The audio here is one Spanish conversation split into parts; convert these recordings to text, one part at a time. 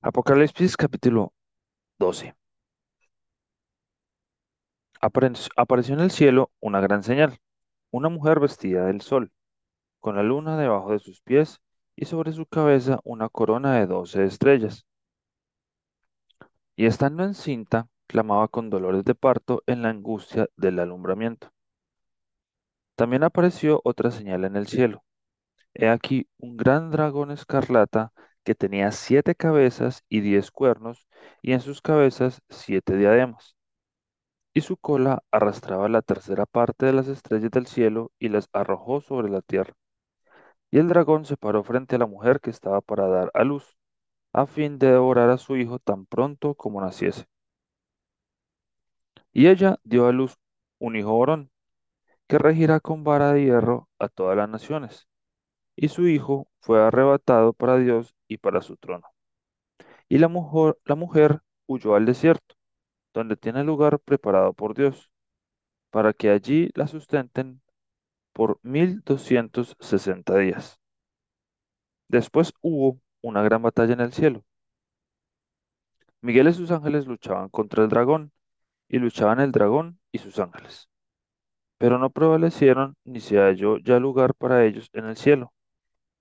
Apocalipsis capítulo 12. Apare- Apareció en el cielo una gran señal, una mujer vestida del sol, con la luna debajo de sus pies y sobre su cabeza una corona de doce estrellas. Y estando encinta, clamaba con dolores de parto en la angustia del alumbramiento. También apareció otra señal en el cielo. He aquí un gran dragón escarlata que tenía siete cabezas y diez cuernos, y en sus cabezas siete diademas y su cola arrastraba la tercera parte de las estrellas del cielo y las arrojó sobre la tierra. Y el dragón se paró frente a la mujer que estaba para dar a luz, a fin de devorar a su hijo tan pronto como naciese. Y ella dio a luz un hijo varón, que regirá con vara de hierro a todas las naciones. Y su hijo fue arrebatado para Dios y para su trono. Y la mujer, la mujer huyó al desierto, donde tiene lugar preparado por Dios, para que allí la sustenten por 1260 días. Después hubo una gran batalla en el cielo. Miguel y sus ángeles luchaban contra el dragón, y luchaban el dragón y sus ángeles. Pero no prevalecieron, ni se halló ya lugar para ellos en el cielo.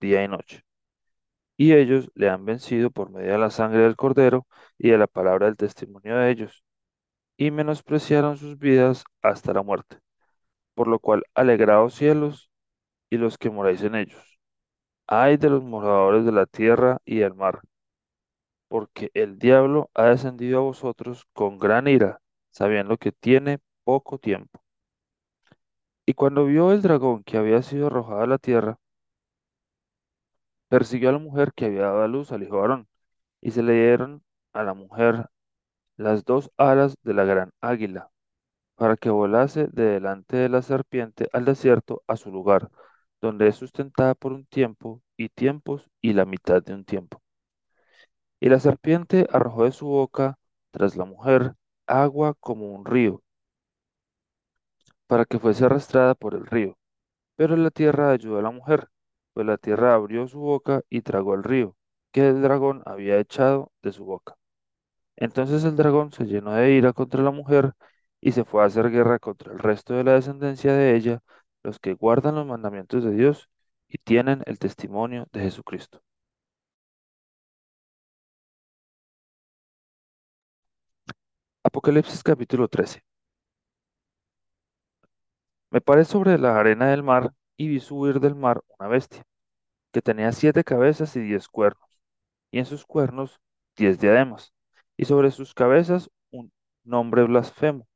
día y noche. Y ellos le han vencido por medio de la sangre del Cordero y de la palabra del testimonio de ellos, y menospreciaron sus vidas hasta la muerte. Por lo cual, alegraos cielos y los que moráis en ellos. Ay de los moradores de la tierra y del mar porque el diablo ha descendido a vosotros con gran ira, sabiendo que tiene poco tiempo. Y cuando vio el dragón que había sido arrojado a la tierra, persiguió a la mujer que había dado a luz al hijo varón, y se le dieron a la mujer las dos alas de la gran águila, para que volase de delante de la serpiente al desierto a su lugar, donde es sustentada por un tiempo y tiempos y la mitad de un tiempo. Y la serpiente arrojó de su boca tras la mujer agua como un río, para que fuese arrastrada por el río. Pero la tierra ayudó a la mujer, pues la tierra abrió su boca y tragó el río, que el dragón había echado de su boca. Entonces el dragón se llenó de ira contra la mujer y se fue a hacer guerra contra el resto de la descendencia de ella, los que guardan los mandamientos de Dios y tienen el testimonio de Jesucristo. Apocalipsis capítulo 13. Me paré sobre la arena del mar y vi subir del mar una bestia, que tenía siete cabezas y diez cuernos, y en sus cuernos diez diademas, y sobre sus cabezas un nombre blasfemo.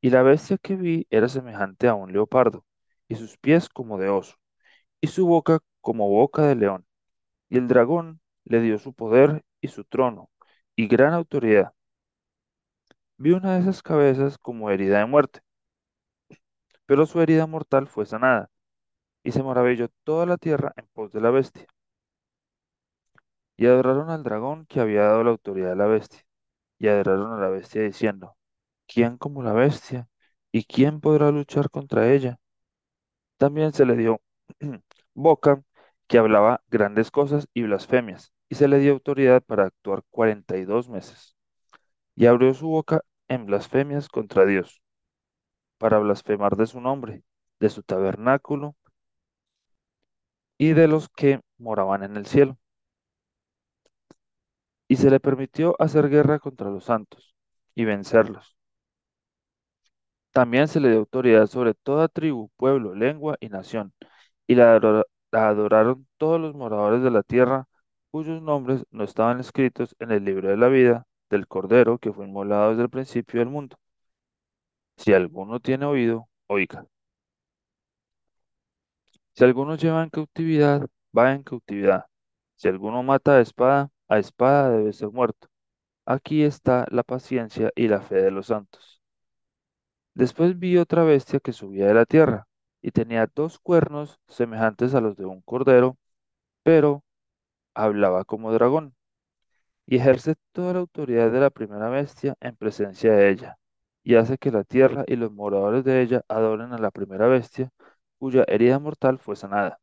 Y la bestia que vi era semejante a un leopardo, y sus pies como de oso, y su boca como boca de león. Y el dragón le dio su poder y su trono, y gran autoridad. Vi una de esas cabezas como herida de muerte, pero su herida mortal fue sanada y se maravilló toda la tierra en pos de la bestia. Y adoraron al dragón que había dado la autoridad a la bestia, y adoraron a la bestia diciendo, ¿quién como la bestia? ¿Y quién podrá luchar contra ella? También se le dio boca que hablaba grandes cosas y blasfemias, y se le dio autoridad para actuar cuarenta y dos meses. Y abrió su boca en blasfemias contra Dios, para blasfemar de su nombre, de su tabernáculo y de los que moraban en el cielo. y se le permitió hacer guerra contra los santos y vencerlos. También se le dio autoridad sobre toda tribu, pueblo, lengua y nación, y la, adora- la adoraron todos los moradores de la tierra, cuyos nombres no estaban escritos en el libro de la vida del Cordero que fue inmolado desde el principio del mundo. Si alguno tiene oído, oiga. Si alguno lleva en cautividad, va en cautividad. Si alguno mata a espada, a espada debe ser muerto. Aquí está la paciencia y la fe de los santos. Después vi otra bestia que subía de la tierra, y tenía dos cuernos semejantes a los de un cordero, pero hablaba como dragón, y ejerce toda la autoridad de la primera bestia en presencia de ella, y hace que la tierra y los moradores de ella adoren a la primera bestia, cuya herida mortal fue sanada.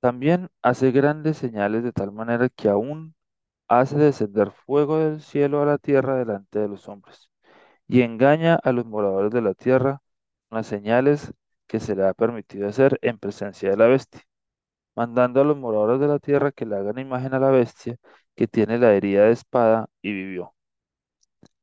También hace grandes señales de tal manera que aún hace descender fuego del cielo a la tierra delante de los hombres, y engaña a los moradores de la tierra con las señales que se le ha permitido hacer en presencia de la bestia, mandando a los moradores de la tierra que le hagan imagen a la bestia que tiene la herida de espada y vivió.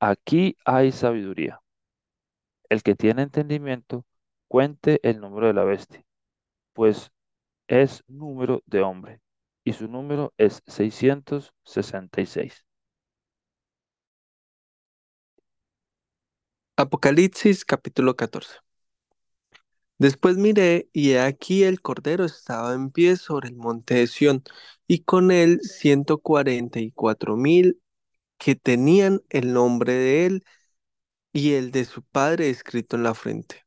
Aquí hay sabiduría. El que tiene entendimiento, cuente el número de la bestia, pues es número de hombre, y su número es 666. Apocalipsis capítulo 14. Después miré, y he aquí el Cordero estaba en pie sobre el monte de Sión, y con él ciento cuarenta y cuatro mil que tenían el nombre de él y el de su padre escrito en la frente.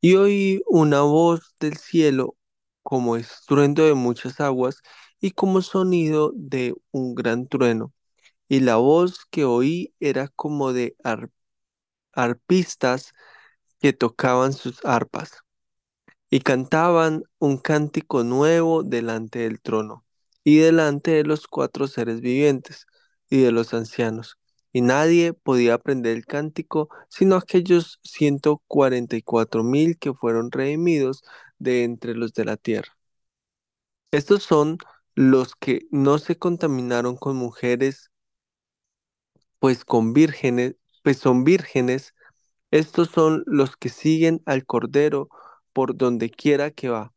Y oí una voz del cielo como estruendo de muchas aguas y como sonido de un gran trueno. Y la voz que oí era como de ar- arpistas que tocaban sus arpas y cantaban un cántico nuevo delante del trono y delante de los cuatro seres vivientes y de los ancianos. Y nadie podía aprender el cántico sino aquellos ciento cuarenta y cuatro mil que fueron redimidos de entre los de la tierra. Estos son los que no se contaminaron con mujeres, pues con vírgenes, pues son vírgenes Estos son los que siguen al Cordero por donde quiera que va.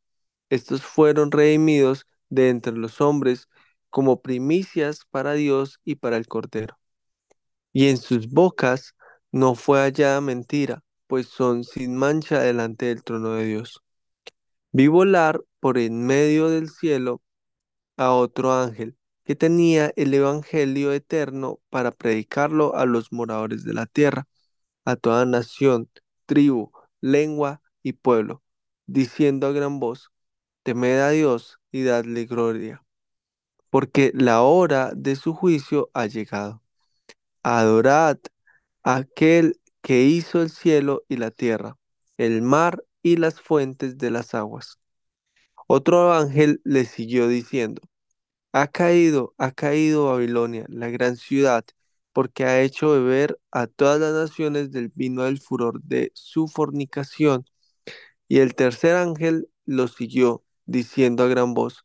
Estos fueron redimidos de entre los hombres como primicias para Dios y para el Cordero. Y en sus bocas no fue hallada mentira, pues son sin mancha delante del trono de Dios. Vi volar por en medio del cielo a otro ángel que tenía el Evangelio eterno para predicarlo a los moradores de la tierra a toda nación, tribu, lengua y pueblo, diciendo a gran voz, temed a Dios y dadle gloria, porque la hora de su juicio ha llegado. Adorad a aquel que hizo el cielo y la tierra, el mar y las fuentes de las aguas. Otro ángel le siguió diciendo, ha caído, ha caído Babilonia, la gran ciudad, porque ha hecho beber a todas las naciones del vino del furor de su fornicación. Y el tercer ángel lo siguió, diciendo a gran voz,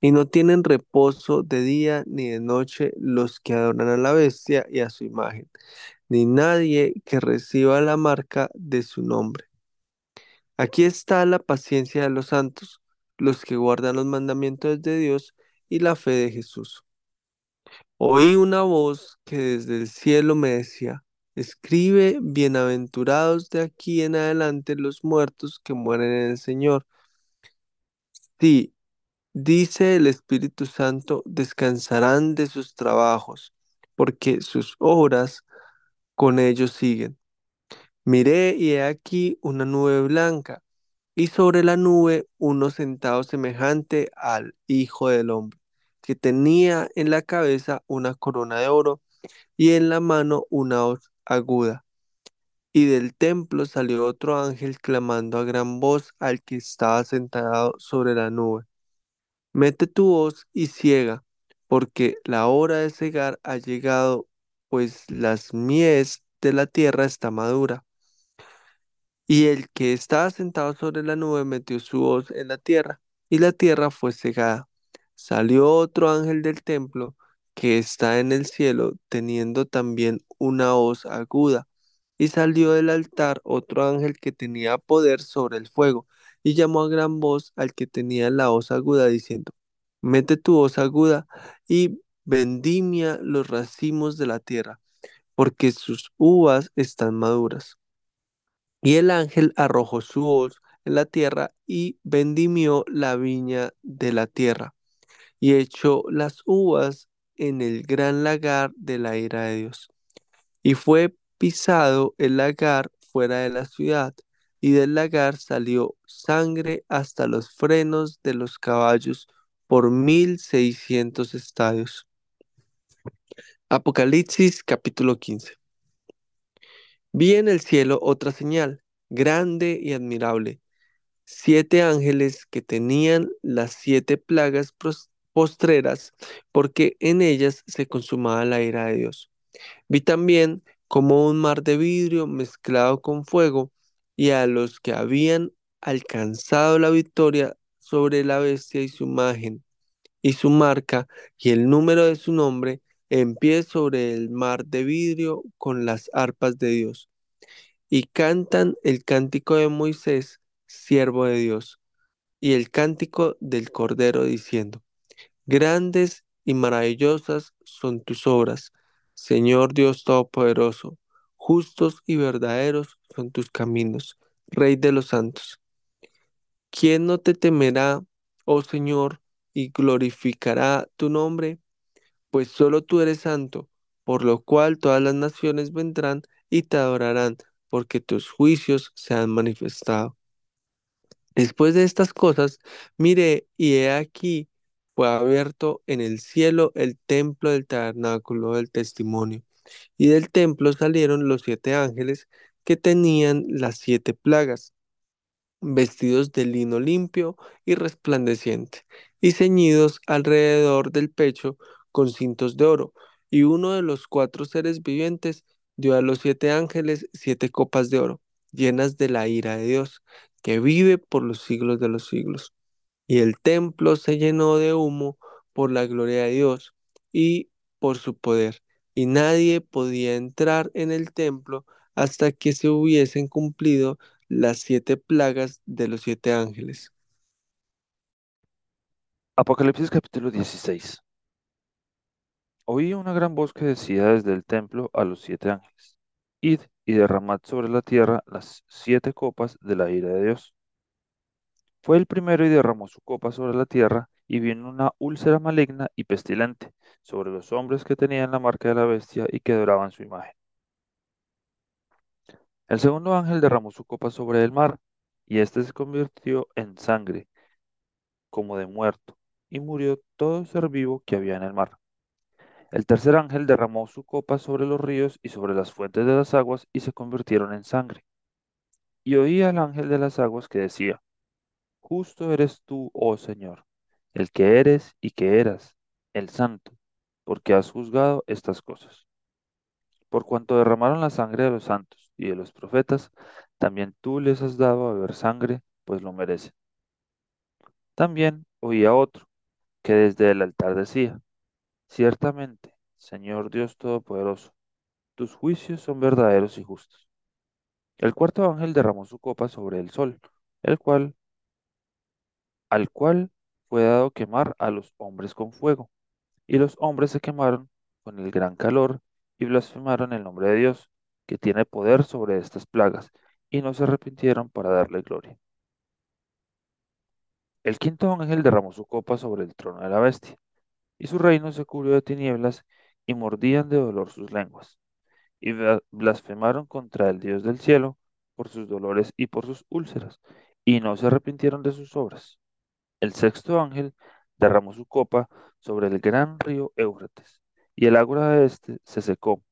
Y no tienen reposo de día ni de noche los que adoran a la bestia y a su imagen, ni nadie que reciba la marca de su nombre. Aquí está la paciencia de los santos, los que guardan los mandamientos de Dios y la fe de Jesús. Oí una voz que desde el cielo me decía, escribe, bienaventurados de aquí en adelante los muertos que mueren en el Señor. Sí, dice el Espíritu Santo, descansarán de sus trabajos, porque sus obras con ellos siguen. Miré y he aquí una nube blanca, y sobre la nube uno sentado semejante al Hijo del Hombre, que tenía en la cabeza una corona de oro y en la mano una hoz aguda. Y del templo salió otro ángel clamando a gran voz al que estaba sentado sobre la nube. Mete tu voz y ciega, porque la hora de cegar ha llegado, pues las mies de la tierra está madura. Y el que estaba sentado sobre la nube metió su voz en la tierra, y la tierra fue cegada. Salió otro ángel del templo que está en el cielo, teniendo también una voz aguda. Y salió del altar otro ángel que tenía poder sobre el fuego, y llamó a gran voz al que tenía la voz aguda, diciendo, Mete tu voz aguda y vendimia los racimos de la tierra, porque sus uvas están maduras. Y el ángel arrojó su hoz en la tierra y vendimió la viña de la tierra, y echó las uvas en el gran lagar de la ira de Dios. Y fue pisado el lagar fuera de la ciudad, y del lagar salió sangre hasta los frenos de los caballos por mil seiscientos estadios. Apocalipsis capítulo 15. Vi en el cielo otra señal, grande y admirable siete ángeles que tenían las siete plagas postreras, porque en ellas se consumaba la ira de Dios. Vi también como un mar de vidrio mezclado con fuego, y a los que habían alcanzado la victoria sobre la bestia y su imagen, y su marca, y el número de su nombre, en pie sobre el mar de vidrio con las arpas de Dios. Y cantan el cántico de Moisés, siervo de Dios, y el cántico del Cordero, diciendo, Grandes y maravillosas son tus obras, Señor Dios Todopoderoso, justos y verdaderos son tus caminos, Rey de los santos. ¿Quién no te temerá, oh Señor, y glorificará tu nombre? Pues solo tú eres santo, por lo cual todas las naciones vendrán y te adorarán, porque tus juicios se han manifestado. Después de estas cosas, miré y he aquí fue abierto en el cielo el templo del tabernáculo del testimonio, y del templo salieron los siete ángeles que tenían las siete plagas vestidos de lino limpio y resplandeciente, y ceñidos alrededor del pecho con cintos de oro. Y uno de los cuatro seres vivientes dio a los siete ángeles siete copas de oro, llenas de la ira de Dios, que vive por los siglos de los siglos. Y el templo se llenó de humo por la gloria de Dios y por su poder, y nadie podía entrar en el templo hasta que se hubiesen cumplido las siete plagas de los siete ángeles. Apocalipsis capítulo 16. Oí una gran voz que decía desde el templo a los siete ángeles, Id y derramad sobre la tierra las siete copas de la ira de Dios. Fue el primero y derramó su copa sobre la tierra, y vino una úlcera maligna y pestilente sobre los hombres que tenían la marca de la bestia y que adoraban su imagen. El segundo ángel derramó su copa sobre el mar, y éste se convirtió en sangre, como de muerto, y murió todo ser vivo que había en el mar. El tercer ángel derramó su copa sobre los ríos y sobre las fuentes de las aguas, y se convirtieron en sangre. Y oí al ángel de las aguas que decía, Justo eres tú, oh Señor, el que eres y que eras, el santo, porque has juzgado estas cosas. Por cuanto derramaron la sangre de los santos y de los profetas, también tú les has dado a beber sangre, pues lo merecen. También oí a otro, que desde el altar decía, Ciertamente, Señor Dios Todopoderoso, tus juicios son verdaderos y justos. El cuarto ángel derramó su copa sobre el sol, el cual, al cual fue dado quemar a los hombres con fuego. Y los hombres se quemaron con el gran calor y blasfemaron el nombre de Dios, que tiene poder sobre estas plagas, y no se arrepintieron para darle gloria. El quinto ángel derramó su copa sobre el trono de la bestia, y su reino se cubrió de tinieblas, y mordían de dolor sus lenguas, y bla- blasfemaron contra el Dios del cielo por sus dolores y por sus úlceras, y no se arrepintieron de sus obras. El sexto ángel derramó su copa sobre el gran río Éufrates, y el agua de éste se secó,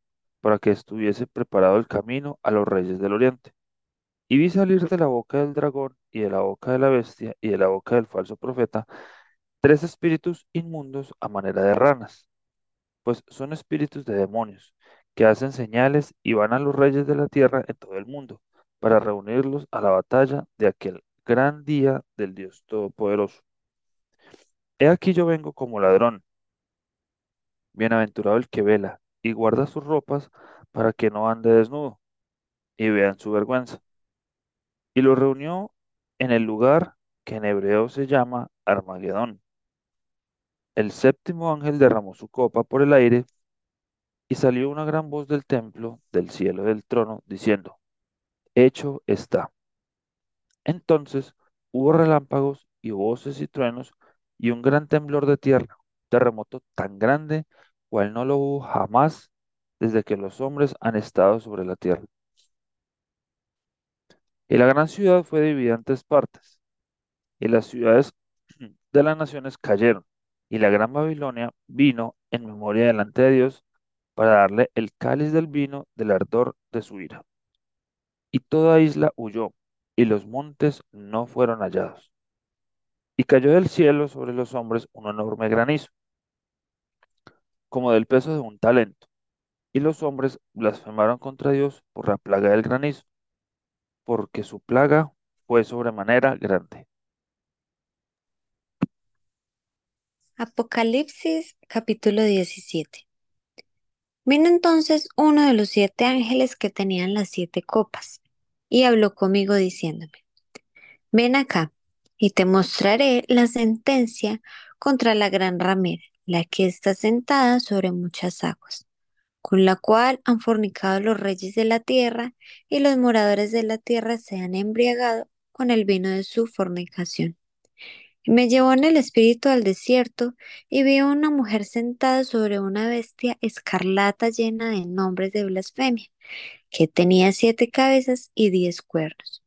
para que estuviese preparado el camino a los reyes del oriente. Y vi salir de la boca del dragón y de la boca de la bestia y de la boca del falso profeta tres espíritus inmundos a manera de ranas, pues son espíritus de demonios, que hacen señales y van a los reyes de la tierra en todo el mundo, para reunirlos a la batalla de aquel gran día del Dios Todopoderoso. He aquí yo vengo como ladrón, bienaventurado el que vela y guarda sus ropas para que no ande desnudo y vean su vergüenza. Y lo reunió en el lugar que en hebreo se llama Armagedón. El séptimo ángel derramó su copa por el aire y salió una gran voz del templo, del cielo del trono, diciendo, Hecho está. Entonces hubo relámpagos y voces y truenos y un gran temblor de tierra, terremoto tan grande cual no lo hubo jamás desde que los hombres han estado sobre la tierra. Y la gran ciudad fue dividida en tres partes, y las ciudades de las naciones cayeron, y la gran Babilonia vino en memoria delante de Dios para darle el cáliz del vino del ardor de su ira. Y toda isla huyó, y los montes no fueron hallados. Y cayó del cielo sobre los hombres un enorme granizo, como del peso de un talento. Y los hombres blasfemaron contra Dios por la plaga del granizo, porque su plaga fue sobremanera grande. Apocalipsis capítulo 17. Vino entonces uno de los siete ángeles que tenían las siete copas, y habló conmigo diciéndome, Ven acá, y te mostraré la sentencia contra la gran ramera, la que está sentada sobre muchas aguas, con la cual han fornicado los reyes de la tierra, y los moradores de la tierra se han embriagado con el vino de su fornicación. Me llevó en el espíritu al desierto, y vi a una mujer sentada sobre una bestia escarlata llena de nombres de blasfemia, que tenía siete cabezas y diez cuernos.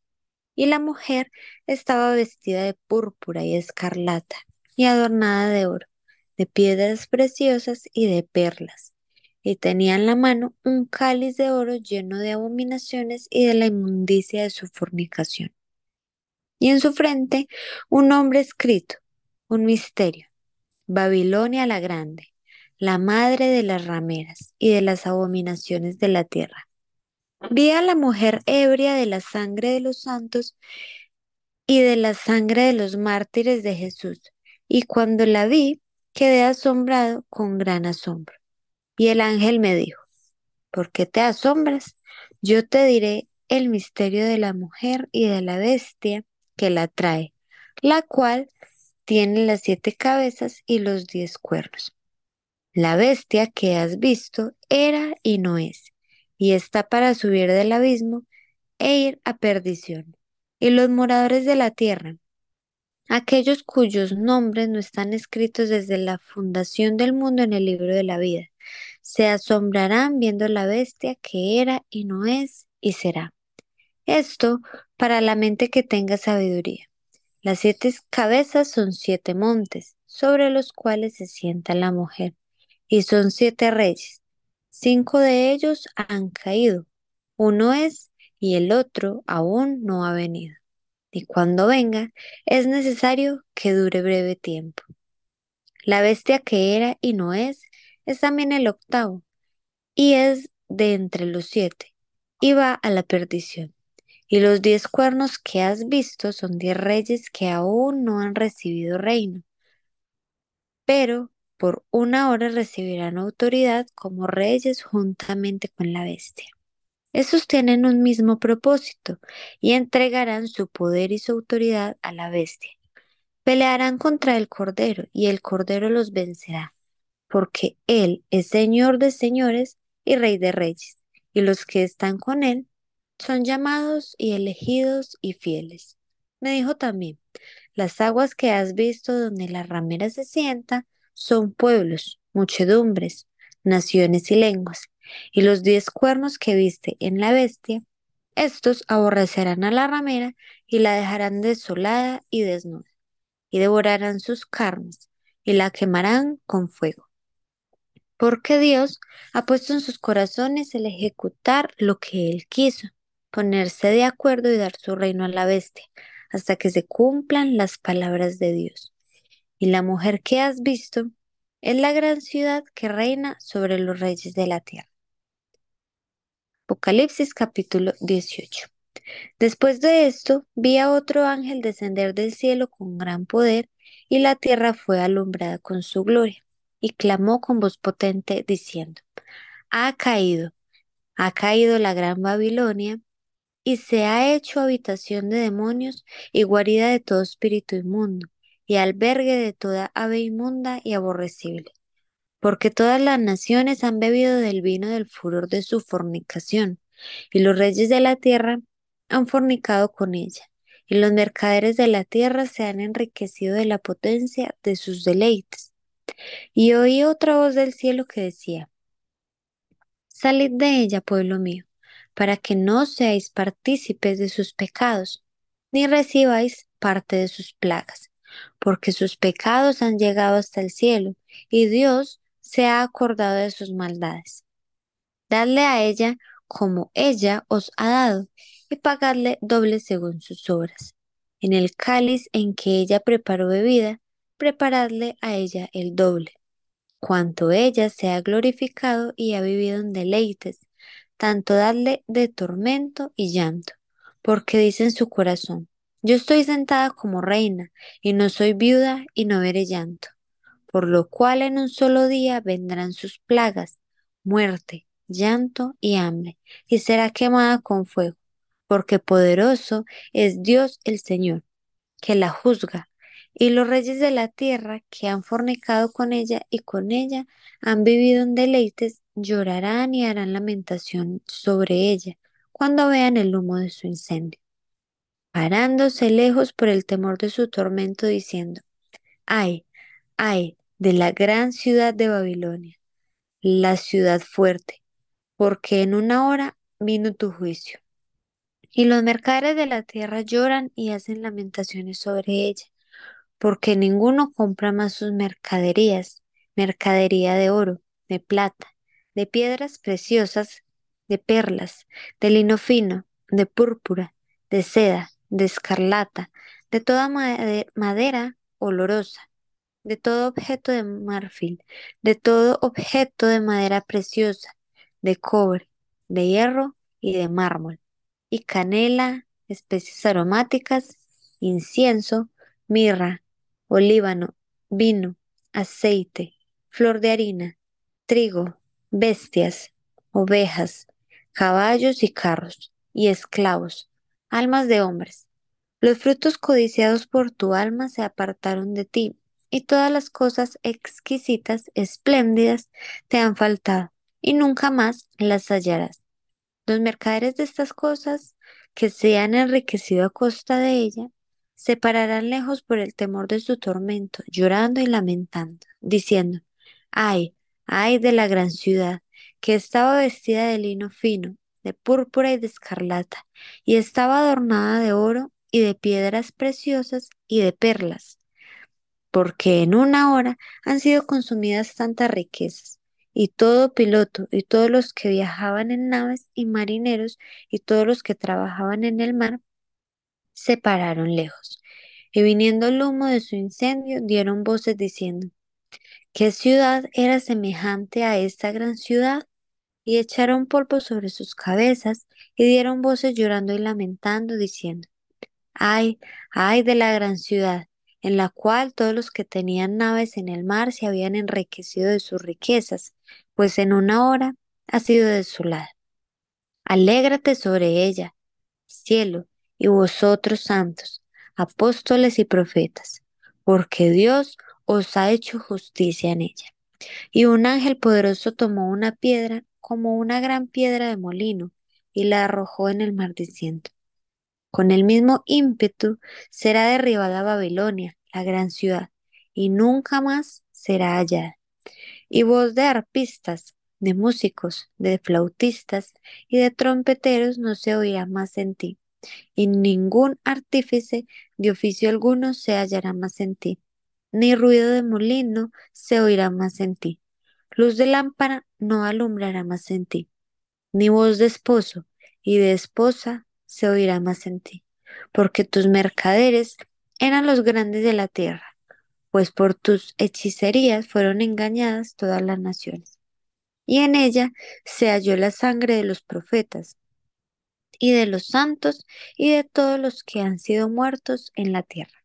Y la mujer estaba vestida de púrpura y escarlata, y adornada de oro, de piedras preciosas y de perlas. Y tenía en la mano un cáliz de oro lleno de abominaciones y de la inmundicia de su fornicación. Y en su frente un nombre escrito, un misterio, Babilonia la Grande, la madre de las rameras y de las abominaciones de la tierra. Vi a la mujer ebria de la sangre de los santos y de la sangre de los mártires de Jesús, y cuando la vi, quedé asombrado con gran asombro. Y el ángel me dijo, ¿por qué te asombras? Yo te diré el misterio de la mujer y de la bestia que la trae, la cual tiene las siete cabezas y los diez cuernos. La bestia que has visto era y no es, y está para subir del abismo e ir a perdición. Y los moradores de la tierra, aquellos cuyos nombres no están escritos desde la fundación del mundo en el libro de la vida, se asombrarán viendo la bestia que era y no es y será. Esto para la mente que tenga sabiduría. Las siete cabezas son siete montes, sobre los cuales se sienta la mujer, y son siete reyes. Cinco de ellos han caído, uno es y el otro aún no ha venido. Y cuando venga, es necesario que dure breve tiempo. La bestia que era y no es, es también el octavo, y es de entre los siete, y va a la perdición. Y los diez cuernos que has visto son diez reyes que aún no han recibido reino, pero por una hora recibirán autoridad como reyes juntamente con la bestia. Esos tienen un mismo propósito y entregarán su poder y su autoridad a la bestia. Pelearán contra el Cordero y el Cordero los vencerá, porque Él es Señor de señores y Rey de reyes, y los que están con Él son llamados y elegidos y fieles. Me dijo también, las aguas que has visto donde la ramera se sienta son pueblos, muchedumbres, naciones y lenguas, y los diez cuernos que viste en la bestia, estos aborrecerán a la ramera y la dejarán desolada y desnuda, y devorarán sus carnes, y la quemarán con fuego. porque Dios ha puesto en sus corazones el ejecutar lo que Él quiso, ponerse de acuerdo y dar su reino a la bestia, hasta que se cumplan las palabras de Dios. Y la mujer que has visto es la gran ciudad que reina sobre los reyes de la tierra. Apocalipsis capítulo 18. Después de esto, vi a otro ángel descender del cielo con gran poder, y la tierra fue alumbrada con su gloria y clamó con voz potente diciendo, Ha caído, ha caído la gran Babilonia, y se ha hecho habitación de demonios y guarida de todo espíritu inmundo, y albergue de toda ave inmunda y aborrecible. Porque todas las naciones han bebido del vino del furor de su fornicación, y los reyes de la tierra han fornicado con ella, y los mercaderes de la tierra se han enriquecido de la potencia de sus deleites. Y oí otra voz del cielo que decía, Salid de ella, pueblo mío, para que no seáis partícipes de sus pecados, ni recibáis parte de sus plagas, porque sus pecados han llegado hasta el cielo, y Dios se ha acordado de sus maldades. Dadle a ella como ella os ha dado, y pagadle doble según sus obras. En el cáliz en que ella preparó bebida, preparadle a ella el doble. Cuanto ella se ha glorificado y ha vivido en deleites, tanto dadle de tormento y llanto, porque dice en su corazón, yo estoy sentada como reina, y no soy viuda y no veré llanto, por lo cual en un solo día vendrán sus plagas, muerte, llanto y hambre, y será quemada con fuego, porque poderoso es Dios el Señor, que la juzga y los reyes de la tierra que han fornicado con ella y con ella han vivido en deleites, llorarán y harán lamentación sobre ella cuando vean el humo de su incendio, parándose lejos por el temor de su tormento, diciendo, ay, ay, de la gran ciudad de Babilonia, la ciudad fuerte, porque en una hora vino tu juicio. Y los mercaderes de la tierra lloran y hacen lamentaciones sobre ella porque ninguno compra más sus mercaderías, mercadería de oro, de plata, de piedras preciosas, de perlas, de lino fino, de púrpura, de seda, de escarlata, de toda madera olorosa, de todo objeto de marfil, de todo objeto de madera preciosa, de cobre, de hierro y de mármol, y canela, especies aromáticas, incienso, mirra, olíbano, vino, aceite, flor de harina, trigo, bestias, ovejas, caballos y carros, y esclavos, almas de hombres. Los frutos codiciados por tu alma se apartaron de ti, y todas las cosas exquisitas, espléndidas, te han faltado, y nunca más las hallarás. Los mercaderes de estas cosas, que se han enriquecido a costa de ella, se pararán lejos por el temor de su tormento, llorando y lamentando, diciendo, ay, ay de la gran ciudad, que estaba vestida de lino fino, de púrpura y de escarlata, y estaba adornada de oro y de piedras preciosas y de perlas, porque en una hora han sido consumidas tantas riquezas, y todo piloto y todos los que viajaban en naves y marineros y todos los que trabajaban en el mar se pararon lejos, y viniendo el humo de su incendio, dieron voces diciendo, ¿qué ciudad era semejante a esta gran ciudad? Y echaron polvo sobre sus cabezas, y dieron voces llorando y lamentando, diciendo, ay, ay de la gran ciudad, en la cual todos los que tenían naves en el mar se habían enriquecido de sus riquezas, pues en una hora ha sido desolada. Alégrate sobre ella, cielo, y vosotros santos, apóstoles y profetas, porque Dios os ha hecho justicia en ella. Y un ángel poderoso tomó una piedra como una gran piedra de molino y la arrojó en el mar diciendo, con el mismo ímpetu será derribada Babilonia, la gran ciudad, y nunca más será hallada. Y voz de arpistas, de músicos, de flautistas y de trompeteros no se oirá más en ti y ningún artífice de oficio alguno se hallará más en ti, ni ruido de molino se oirá más en ti, Luz de lámpara no alumbrará más en ti, ni voz de esposo y de esposa se oirá más en ti, porque tus mercaderes eran los grandes de la tierra, pues por tus hechicerías fueron engañadas todas las naciones. Y en ella se halló la sangre de los profetas y de los santos y de todos los que han sido muertos en la tierra.